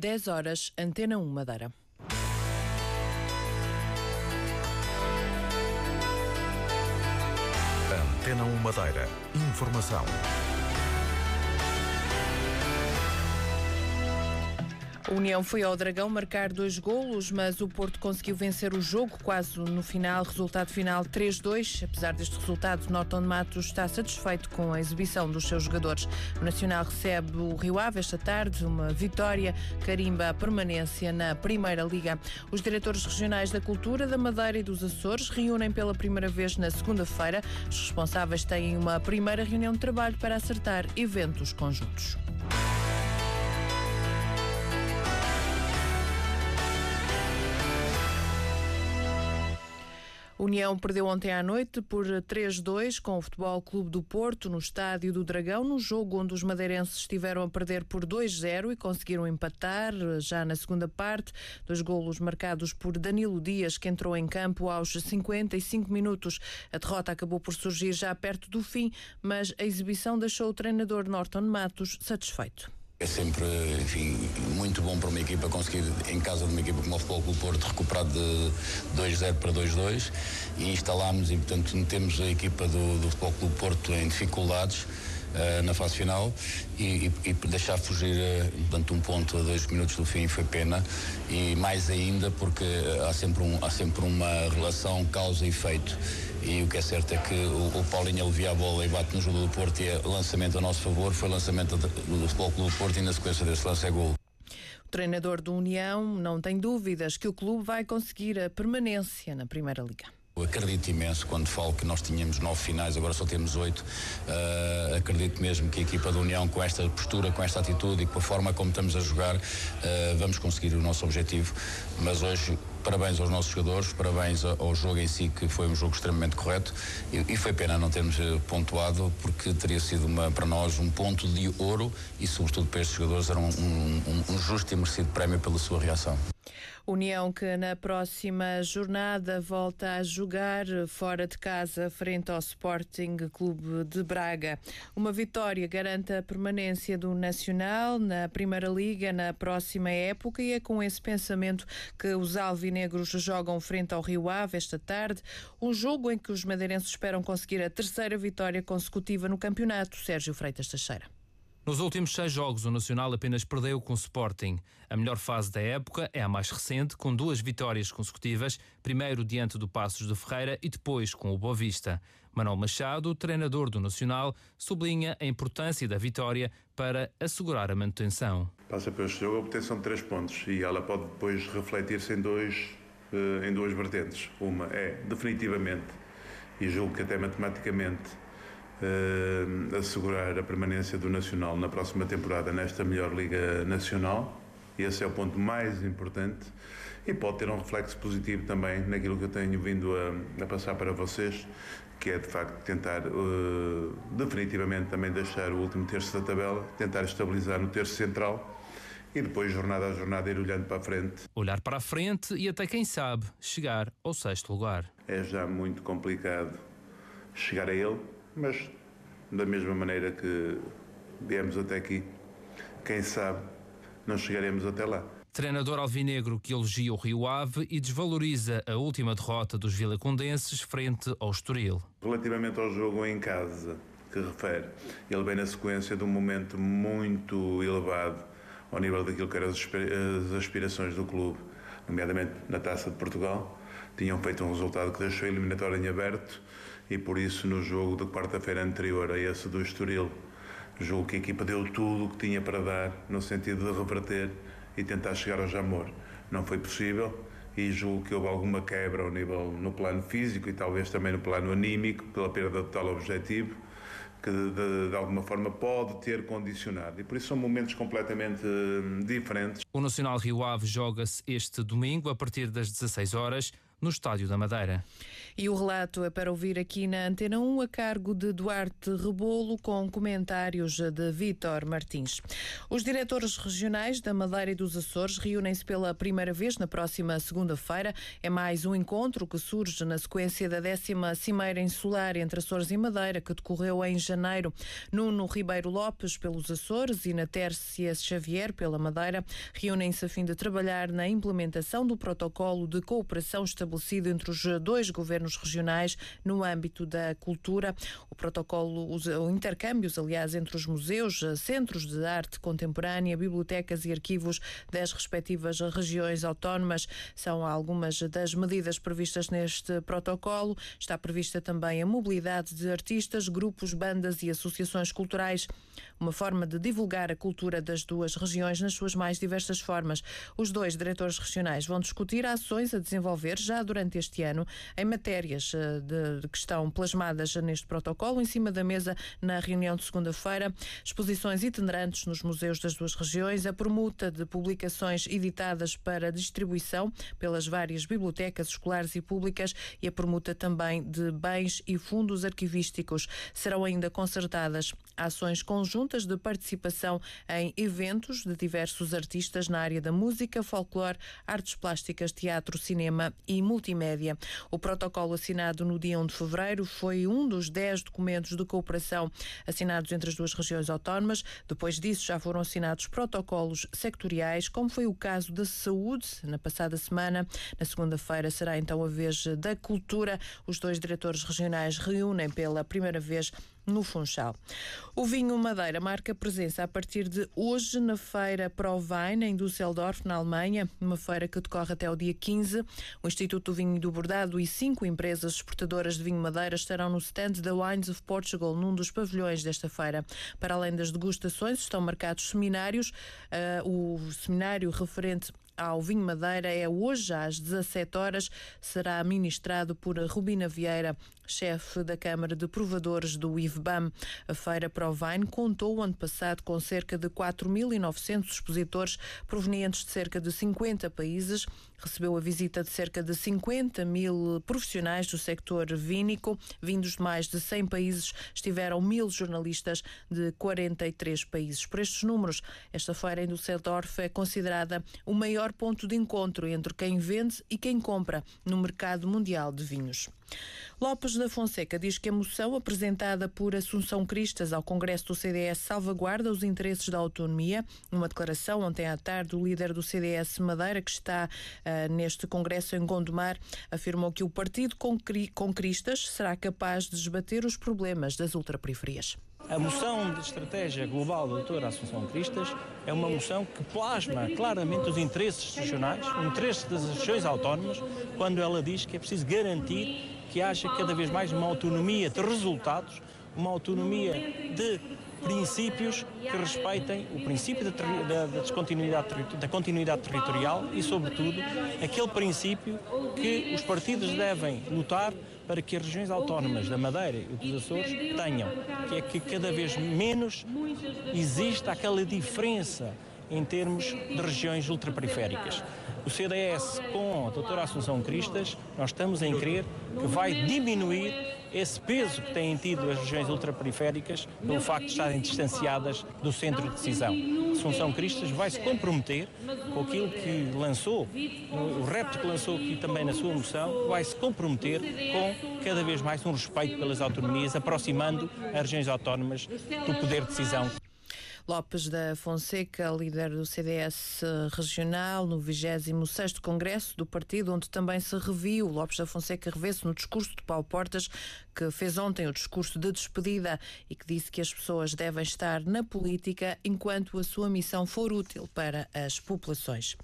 10 horas, Antena 1 Madeira. Antena 1 Madeira. Informação. A União foi ao Dragão marcar dois golos, mas o Porto conseguiu vencer o jogo quase no final, resultado final 3-2. Apesar deste resultado, Norton Matos está satisfeito com a exibição dos seus jogadores. O Nacional recebe o Rio Ave esta tarde, uma vitória carimba a permanência na Primeira Liga. Os diretores regionais da Cultura, da Madeira e dos Açores reúnem pela primeira vez na segunda-feira. Os responsáveis têm uma primeira reunião de trabalho para acertar eventos conjuntos. União perdeu ontem à noite por 3-2 com o Futebol Clube do Porto no Estádio do Dragão, no jogo onde os madeirenses estiveram a perder por 2-0 e conseguiram empatar já na segunda parte. Dois golos marcados por Danilo Dias, que entrou em campo aos 55 minutos. A derrota acabou por surgir já perto do fim, mas a exibição deixou o treinador Norton Matos satisfeito. É sempre, enfim, muito bom para uma equipa conseguir, em casa de uma equipa como o Futebol Clube Porto, recuperar de 2-0 para 2-2 e instalámos e, portanto, metemos a equipa do, do Futebol Clube Porto em dificuldades uh, na fase final e, e, e deixar fugir uh, um ponto a dois minutos do fim foi pena e mais ainda porque há sempre, um, há sempre uma relação causa e efeito e o que é certo é que o, o Paulinho alivia a bola e bate no jogo do Porto e é lançamento a nosso favor, foi lançamento do, do Futebol Clube do Porto e na sequência desse lance é gol. O treinador do União não tem dúvidas que o clube vai conseguir a permanência na Primeira Liga. Acredito imenso quando falo que nós tínhamos nove finais, agora só temos oito. Uh, acredito mesmo que a equipa da União, com esta postura, com esta atitude e com a forma como estamos a jogar, uh, vamos conseguir o nosso objetivo. Mas hoje parabéns aos nossos jogadores, parabéns ao jogo em si, que foi um jogo extremamente correto e, e foi pena não termos eh, pontuado, porque teria sido uma, para nós um ponto de ouro e, sobretudo, para estes jogadores, era um, um, um justo e merecido prémio pela sua reação. União que na próxima jornada volta a jogar fora de casa frente ao Sporting Clube de Braga. Uma vitória garante a permanência do Nacional na Primeira Liga na próxima época e é com esse pensamento que os alvinegros jogam frente ao Rio Ave esta tarde, um jogo em que os madeirenses esperam conseguir a terceira vitória consecutiva no campeonato. Sérgio Freitas Teixeira. Nos últimos seis jogos, o Nacional apenas perdeu com o Sporting. A melhor fase da época é a mais recente, com duas vitórias consecutivas, primeiro diante do Passos de Ferreira e depois com o Boa Vista. Manuel Machado, treinador do Nacional, sublinha a importância da vitória para assegurar a manutenção. Passa este jogo a obtenção de três pontos e ela pode depois refletir-se em, dois, eh, em duas vertentes. Uma é, definitivamente, e julgo que até matematicamente, assegurar a permanência do Nacional na próxima temporada nesta melhor Liga Nacional. Esse é o ponto mais importante e pode ter um reflexo positivo também naquilo que eu tenho vindo a, a passar para vocês, que é de facto tentar uh, definitivamente também deixar o último terço da tabela, tentar estabilizar no terço central e depois, jornada a jornada, ir olhando para a frente. Olhar para a frente e até, quem sabe, chegar ao sexto lugar. É já muito complicado chegar a ele, mas da mesma maneira que viemos até aqui, quem sabe não chegaremos até lá. Treinador alvinegro que elogia o Rio Ave e desvaloriza a última derrota dos vilacondenses frente ao Estoril. Relativamente ao jogo em casa, que refere, ele vem na sequência de um momento muito elevado ao nível daquilo que eram as aspirações do clube, nomeadamente na Taça de Portugal. Tinham feito um resultado que deixou a eliminatória em aberto e por isso no jogo da quarta-feira anterior a esse do Estoril, julgo que a equipa deu tudo o que tinha para dar no sentido de reverter e tentar chegar ao Jamor. Não foi possível e julgo que houve alguma quebra ao nível no plano físico e talvez também no plano anímico pela perda de tal objetivo que de, de, de, alguma forma pode ter condicionado. E por isso são momentos completamente hum, diferentes. O Nacional Rio Ave joga-se este domingo a partir das 16 horas no Estádio da Madeira. E o relato é para ouvir aqui na Antena 1 a cargo de Duarte Rebolo com comentários de Vítor Martins. Os diretores regionais da Madeira e dos Açores reúnem-se pela primeira vez na próxima segunda-feira. É mais um encontro que surge na sequência da décima Cimeira Insular entre Açores e Madeira, que decorreu em janeiro. Nuno Ribeiro Lopes pelos Açores e na Tércia Xavier pela Madeira reúnem-se a fim de trabalhar na implementação do protocolo de cooperação estabelecido entre os dois governos regionais no âmbito da cultura. O protocolo, os intercâmbios, aliás, entre os museus, centros de arte contemporânea, bibliotecas e arquivos das respectivas regiões autónomas são algumas das medidas previstas neste protocolo. Está prevista também a mobilidade de artistas, grupos, bandas e associações culturais, uma forma de divulgar a cultura das duas regiões nas suas mais diversas formas. Os dois diretores regionais vão discutir ações a desenvolver já durante este ano em matérias eh, de, que estão plasmadas neste protocolo em cima da mesa na reunião de segunda-feira, exposições itinerantes nos museus das duas regiões, a permuta de publicações editadas para distribuição pelas várias bibliotecas escolares e públicas e a permuta também de bens e fundos arquivísticos. Serão ainda concertadas ações conjuntas de participação em eventos de diversos artistas na área da música, folclore, artes plásticas, teatro, cinema e multimédia. O protocolo assinado no dia 1 de fevereiro foi um dos 10 documentos de cooperação assinados entre as duas regiões autónomas. Depois disso, já foram assinados protocolos sectoriais, como foi o caso da saúde na passada semana. Na segunda-feira será então a vez da cultura. Os dois diretores regionais reúnem pela primeira vez no Funchal. O vinho Madeira marca presença a partir de hoje na feira ProWein em Düsseldorf, na Alemanha, uma feira que decorre até o dia 15. O Instituto do Vinho do Bordado e cinco empresas exportadoras de vinho Madeira estarão no stand da Wines of Portugal, num dos pavilhões desta feira. Para além das degustações, estão marcados seminários. Uh, o seminário referente ao Vinho Madeira é hoje às 17 horas. Será ministrado por Rubina Vieira, chefe da Câmara de Provadores do IVBAM. A Feira Provine contou o ano passado com cerca de 4.900 expositores provenientes de cerca de 50 países. Recebeu a visita de cerca de 50 mil profissionais do sector vínico, vindos de mais de 100 países. Estiveram mil jornalistas de 43 países. Por estes números, esta feira em Düsseldorf é considerada o maior ponto de encontro entre quem vende e quem compra no mercado mundial de vinhos. Lopes da Fonseca diz que a moção apresentada por Assunção Cristas ao Congresso do CDS salvaguarda os interesses da autonomia. Uma declaração ontem à tarde do líder do CDS Madeira, que está uh, neste Congresso em Gondomar, afirmou que o partido com, com Cristas será capaz de desbater os problemas das ultraperiferias. A moção de estratégia global da doutora Assunção Cristas é uma moção que plasma claramente os interesses regionais, os interesses das regiões autónomas, quando ela diz que é preciso garantir que haja cada vez mais uma autonomia de resultados, uma autonomia de princípios que respeitem o princípio da, da, descontinuidade, da continuidade territorial e, sobretudo, aquele princípio que os partidos devem lutar para que as regiões autónomas da Madeira e dos Açores tenham, que é que cada vez menos exista aquela diferença em termos de regiões ultraperiféricas. O CDS, com a doutora Assunção Cristas, nós estamos em crer que vai diminuir esse peso que têm tido as regiões ultraperiféricas pelo facto de estarem distanciadas do centro de decisão. Assunção Cristas vai se comprometer com aquilo que lançou, o repto que lançou aqui também na sua moção, vai se comprometer com cada vez mais um respeito pelas autonomias, aproximando as regiões autónomas do poder de decisão Lopes da Fonseca, líder do CDS regional, no 26º Congresso do partido, onde também se reviu. Lopes da Fonseca revê-se no discurso de Paulo Portas, que fez ontem o discurso de despedida e que disse que as pessoas devem estar na política enquanto a sua missão for útil para as populações.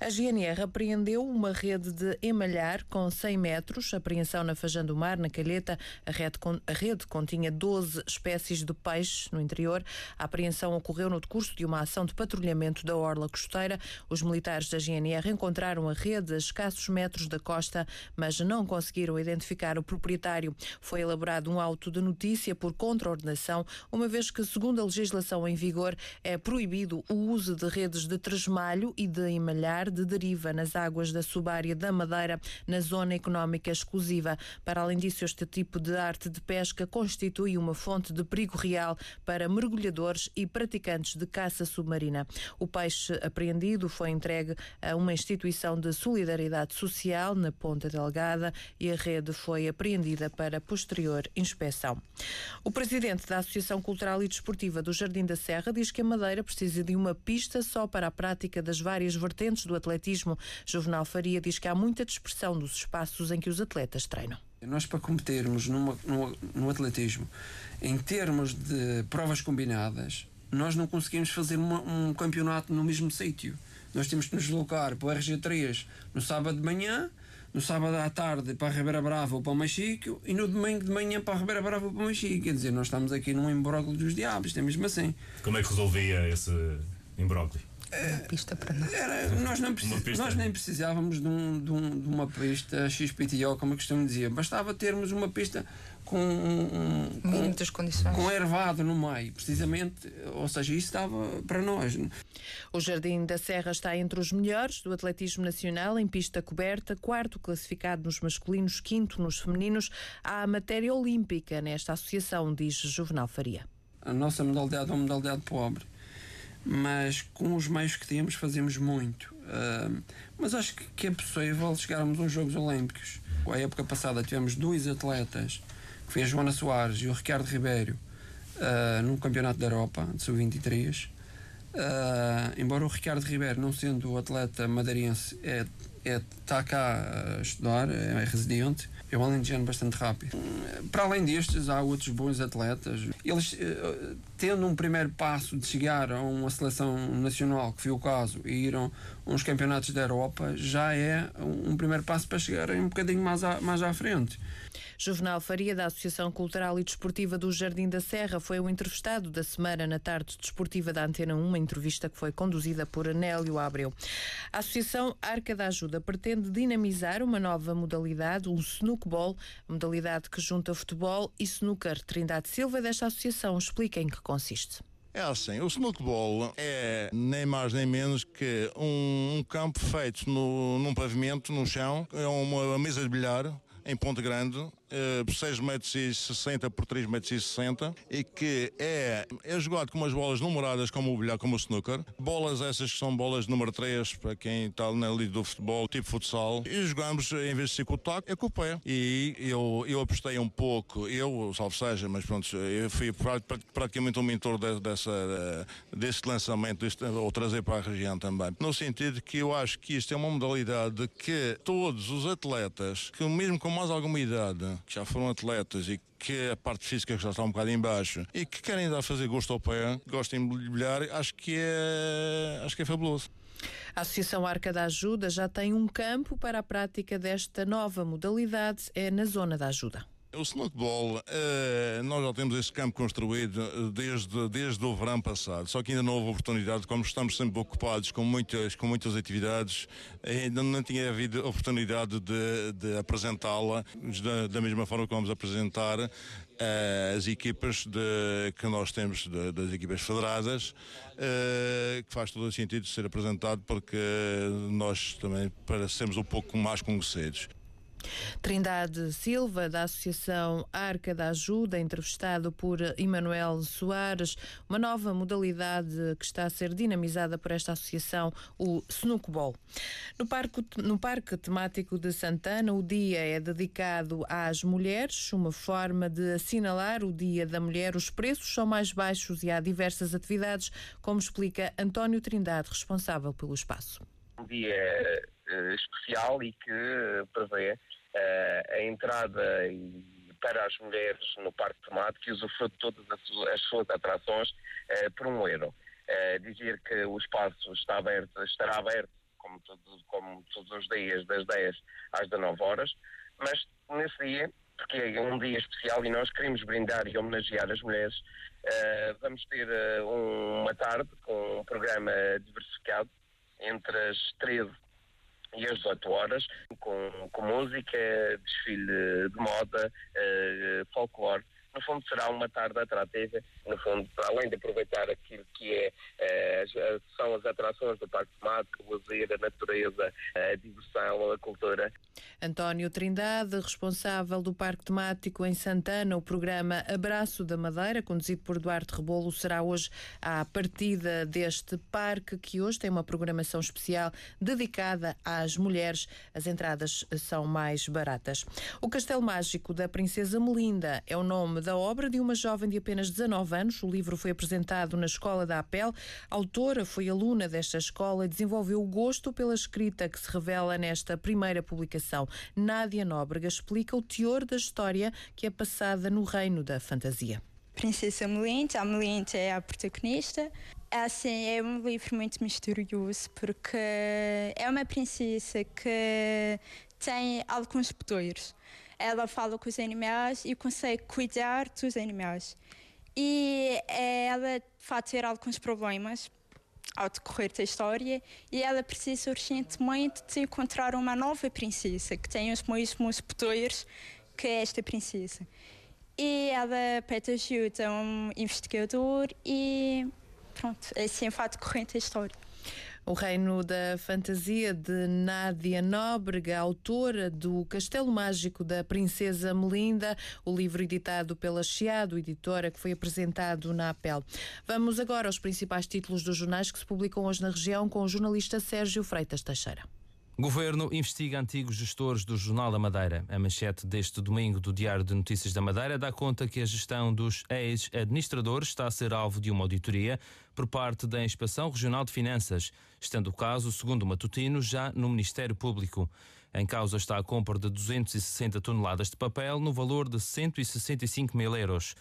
A GNR apreendeu uma rede de emalhar com 100 metros, apreensão na Fajã do Mar, na Calheta. A rede, a rede continha 12 espécies de peixes no interior. A apreensão ocorreu no decurso de uma ação de patrulhamento da Orla Costeira. Os militares da GNR encontraram a rede a escassos metros da costa, mas não conseguiram identificar o proprietário. Foi elaborado um auto de notícia por contraordenação, uma vez que, segundo a legislação em vigor, é proibido o uso de redes de tresmalho e de emalhar de deriva nas águas da subárea da Madeira, na zona económica exclusiva. Para além disso, este tipo de arte de pesca constitui uma fonte de perigo real para mergulhadores e praticantes de caça submarina. O peixe apreendido foi entregue a uma instituição de solidariedade social na Ponta Delgada e a rede foi apreendida para posterior inspeção. O presidente da Associação Cultural e Desportiva do Jardim da Serra diz que a Madeira precisa de uma pista só para a prática das várias vertentes do atletismo. Juvenal Faria diz que há muita dispersão dos espaços em que os atletas treinam. Nós, para competirmos numa, no, no atletismo, em termos de provas combinadas, nós não conseguimos fazer uma, um campeonato no mesmo sítio. Nós temos que nos deslocar para o RG3 no sábado de manhã, no sábado à tarde para a Ribeira Brava ou para o Machico e no domingo de manhã para a Ribeira Brava ou para o Machico. Quer dizer, nós estamos aqui num imbróglio dos diabos, é mesmo assim. Como é que resolvia esse imbróglio? Uma pista para nós. Era, nós, não precis, nós nem precisávamos de, um, de, um, de, uma pista XPTO, como eu costumo dizer. Bastava termos uma pista com, um, com muitas condições. Com ervado no meio, precisamente. Ou seja, isso estava para nós. O Jardim da Serra está entre os melhores do atletismo nacional em pista coberta, quarto classificado nos masculinos, quinto nos femininos. Há matéria olímpica nesta associação, diz Juvenal Faria. A nossa modalidade é uma modalidade pobre mas com os meios que temos fazemos muito. Uh, mas acho que, que, é possível chegarmos aos Jogos Olímpicos. A época passada tivemos dois atletas, foi a Joana Soares e o Ricardo Ribeiro, uh, no Campeonato da Europa, de Sub-23. Uh, embora o Ricardo Ribeiro, não sendo atleta madeirense, é, é, está cá a estudar, é residente, é um alentejano bastante rápido. Para além destes, há outros bons atletas. Eles, eh, tendo um primeiro passo de chegar a uma seleção nacional, que foi o caso, e ir a uns campeonatos da Europa, já é um primeiro passo para chegarem um bocadinho mais à, mais à frente. Juvenal Faria, da Associação Cultural e Desportiva do Jardim da Serra, foi o entrevistado da semana na tarde desportiva da Antena 1, uma entrevista que foi conduzida por Anélio Abreu. A Associação Arca da Ajuda pretende dinamizar uma nova modalidade, o Modalidade que junta futebol e snooker. Trindade Silva, desta associação, explica em que consiste. É assim, o snookball é nem mais nem menos que um, um campo feito no, num pavimento, no chão, é uma mesa de bilhar em Ponte Grande, uh, 6 metros e 60 por 3 metros e 60 e que é, é jogado com umas bolas numeradas como o bilhar, como o snooker. Bolas essas que são bolas número 3 para quem está na liga do futebol, tipo futsal. E jogamos, em vez de ser com o é com o pé. E eu, eu apostei um pouco, eu, salvo seja, mas pronto, eu fui praticamente um mentor de, dessa, desse lançamento, deste, ou trazer para a região também. No sentido que eu acho que isto é uma modalidade que todos os atletas, que mesmo com mais alguma idade, que já foram atletas e que a parte física já está um bocado em baixo e que querem dar fazer gosto ao pé, gostem de bilhar, acho que é, acho que é fabuloso. A Associação Arca da Ajuda já tem um campo para a prática desta nova modalidade, é na Zona da Ajuda. O snookball, uh, nós já temos esse campo construído eh, desde, desde o verão passado, só que ainda não houve oportunidade, como estamos sempre ocupados com muitas, com muitas atividades, ainda não tinha havido oportunidade de, de apresentá-la da, da, mesma forma que vamos apresentar uh, as equipas de, que nós temos de, das equipas federadas, uh, que faz todo o sentido ser apresentado porque nós também parecemos um pouco mais conhecidos. Trindade Silva, da Associação Arca da Ajuda, entrevistado por Emanuel Soares, uma nova modalidade que está a ser dinamizada por esta associação, o Snookball. No parque, no parque temático de Santana, o dia é dedicado às mulheres, uma forma de assinalar o Dia da Mulher. Os preços são mais baixos e há diversas atividades, como explica António Trindade, responsável pelo espaço. Um dia uh, especial e que prevê uh, a entrada para as mulheres no parque temático e usufruto de todas as, suas atrações por um euro. dizer que o espaço está aberto, estará aberto como, como todos os dias, das 10 às 19 horas, mas nesse dia, porque é um dia especial e nós queremos brindar e homenagear as mulheres, uh, vamos ter uh, uma tarde com um programa diversificado entre as 13 e às 18 horas, com, com música, desfile de moda, uh, folclore no fundo será uma tarde atrativa, no fundo, além de aproveitar aquilo que é, é são as atrações do Parque Temático, o lazer, a natureza, a diversão, a cultura. António Trindade, responsável do Parque Temático em Santana, o programa Abraço da Madeira, conduzido por Duarte Rebolo, será hoje a partida deste parque, que hoje tem uma programação especial dedicada às mulheres. As entradas são mais baratas. O Castelo Mágico da Princesa Melinda é o nome da obra de uma jovem de apenas 19 anos. O livro foi apresentado na Escola da Apel. A autora foi aluna desta escola e desenvolveu o gosto pela escrita que se revela nesta primeira publicação. Nádia Nóbrega explica o teor da história que é passada no reino da fantasia. Princesa Melinte, a Melinte é a protagonista. Assim, é um livro muito misterioso porque é uma princesa que tem alguns poderes ela fala com os animais e consegue cuidar dos animais. E ela vai ter alguns problemas ao decorrer da história e ela precisa urgentemente de encontrar uma nova princesa que tem os mesmos poderes que esta princesa. E ela pede ajuda a um investigador e pronto, assim vai decorrente a história. O Reino da Fantasia de Nádia Nóbrega, autora do Castelo Mágico da Princesa Melinda, o livro editado pela Chiado, editora, que foi apresentado na APEL. Vamos agora aos principais títulos dos jornais que se publicam hoje na região com o jornalista Sérgio Freitas Teixeira. Governo investiga antigos gestores do Jornal da Madeira. A manchete deste domingo do Diário de Notícias da Madeira dá conta que a gestão dos ex-administradores está a ser alvo de uma auditoria por parte da Inspeção Regional de Finanças, estando o caso, segundo o Matutino, já no Ministério Público. Em causa está a compra de 260 toneladas de papel no valor de 165 mil euros.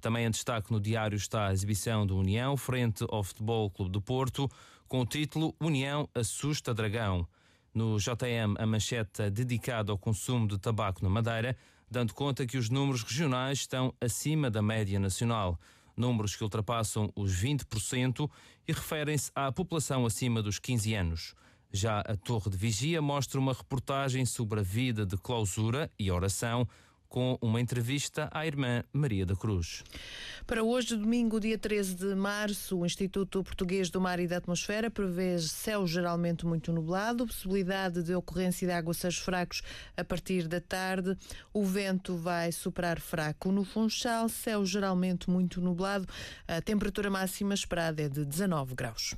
Também em destaque no diário está a exibição do União frente ao Futebol Clube do Porto, com o título União assusta Dragão. No JM, a manchete dedicada ao consumo de tabaco na Madeira, dando conta que os números regionais estão acima da média nacional. Números que ultrapassam os 20% e referem-se à população acima dos 15 anos. Já a Torre de Vigia mostra uma reportagem sobre a vida de clausura e oração com uma entrevista à irmã Maria da Cruz. Para hoje, domingo, dia 13 de março, o Instituto Português do Mar e da Atmosfera prevê céu geralmente muito nublado, possibilidade de ocorrência de aguaceiros fracos a partir da tarde. O vento vai superar fraco no Funchal, céu geralmente muito nublado. A temperatura máxima esperada é de 19 graus.